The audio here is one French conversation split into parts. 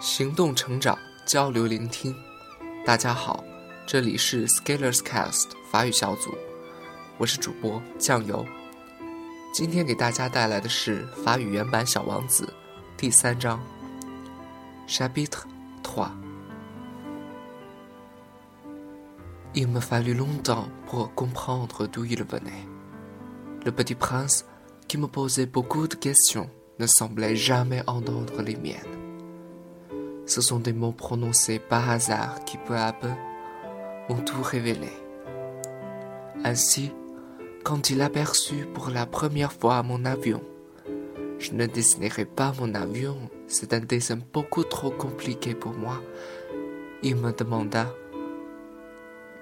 行动成长，交流聆听。大家好，这里是 Scalers Cast 法语小组，我是主播酱油。今天给大家带来的是法语原版《小王子》第三章，Chapitre Trois。Il me fallut longtemps pour comprendre d'où il venait. Le petit prince, qui me posait beaucoup de questions, ne semblait jamais entendre les miennes. Ce sont des mots prononcés par hasard qui peu à peu m'ont tout révélé. Ainsi, quand il aperçut pour la première fois mon avion, je ne dessinerai pas mon avion, c'est un dessin beaucoup trop compliqué pour moi. Il me demanda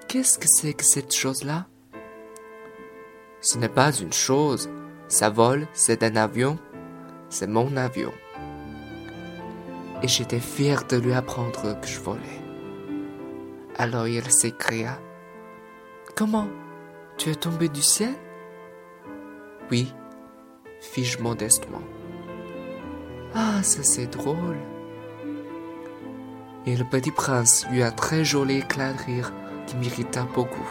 Qu'est-ce que c'est que cette chose-là Ce n'est pas une chose, ça vole, c'est un avion, c'est mon avion. Et j'étais fier de lui apprendre que je volais. Alors il s'écria Comment? Tu es tombé du ciel? Oui, fis-je modestement. Ah, ça c'est drôle. Et le petit prince eut un très joli éclat de rire qui m'irrita beaucoup.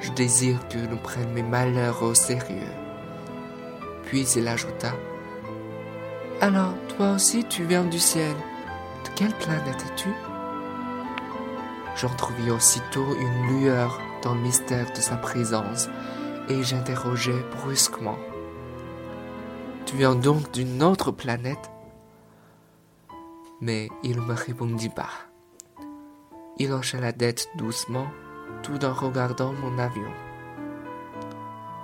Je désire que l'on prenne mes malheurs au sérieux. Puis il ajouta Alors, toi aussi tu viens du ciel. De quelle planète es-tu? J'entrevis aussitôt une lueur dans le mystère de sa présence et j'interrogeai brusquement Tu viens donc d'une autre planète? Mais il ne me répondit pas. Il hocha la tête doucement tout en regardant mon avion.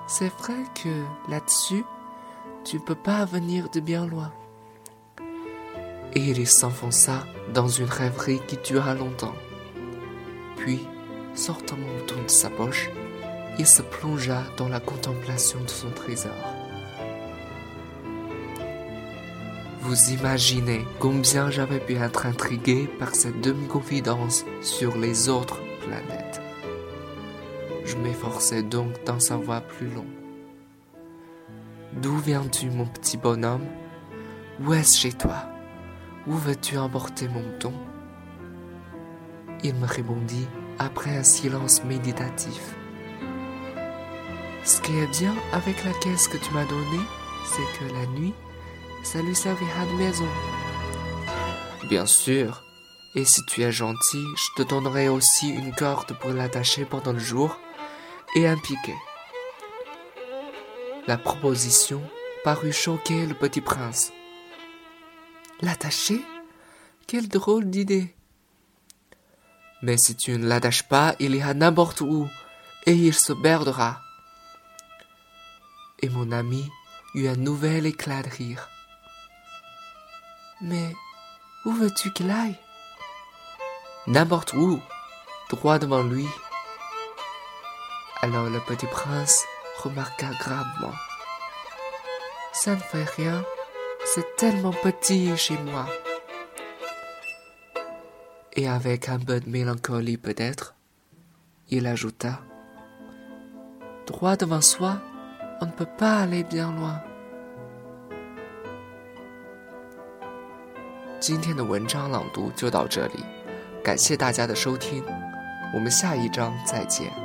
C'est vrai que là-dessus, tu ne peux pas venir de bien loin. Et il s'enfonça dans une rêverie qui dura longtemps. Puis, sortant mon bouton de sa poche, il se plongea dans la contemplation de son trésor. Vous imaginez combien j'avais pu être intrigué par cette demi-confidence sur les autres planètes. Je m'efforçais donc d'en savoir plus long. D'où viens-tu, mon petit bonhomme? Où est-ce chez toi? Où veux-tu emporter mon don? Il me répondit après un silence méditatif. Ce qui est bien avec la caisse que tu m'as donnée, c'est que la nuit, ça lui servira de maison. Bien sûr. Et si tu es gentil, je te donnerai aussi une corde pour l'attacher pendant le jour et un piquet. La proposition parut choquer le petit prince. L'attacher Quelle drôle d'idée Mais si tu ne l'attaches pas, il ira n'importe où et il se perdra. Et mon ami eut un nouvel éclat de rire. Mais où veux-tu qu'il aille? N'importe où, droit devant lui. Alors le petit prince remarqua gravement. Ça ne fait rien, c'est tellement petit chez moi. Et avec un peu de mélancolie peut-être, il ajouta Droit devant soi, on ne peut pas aller bien loin. 今天的文章朗读就到这里，感谢大家的收听，我们下一章再见。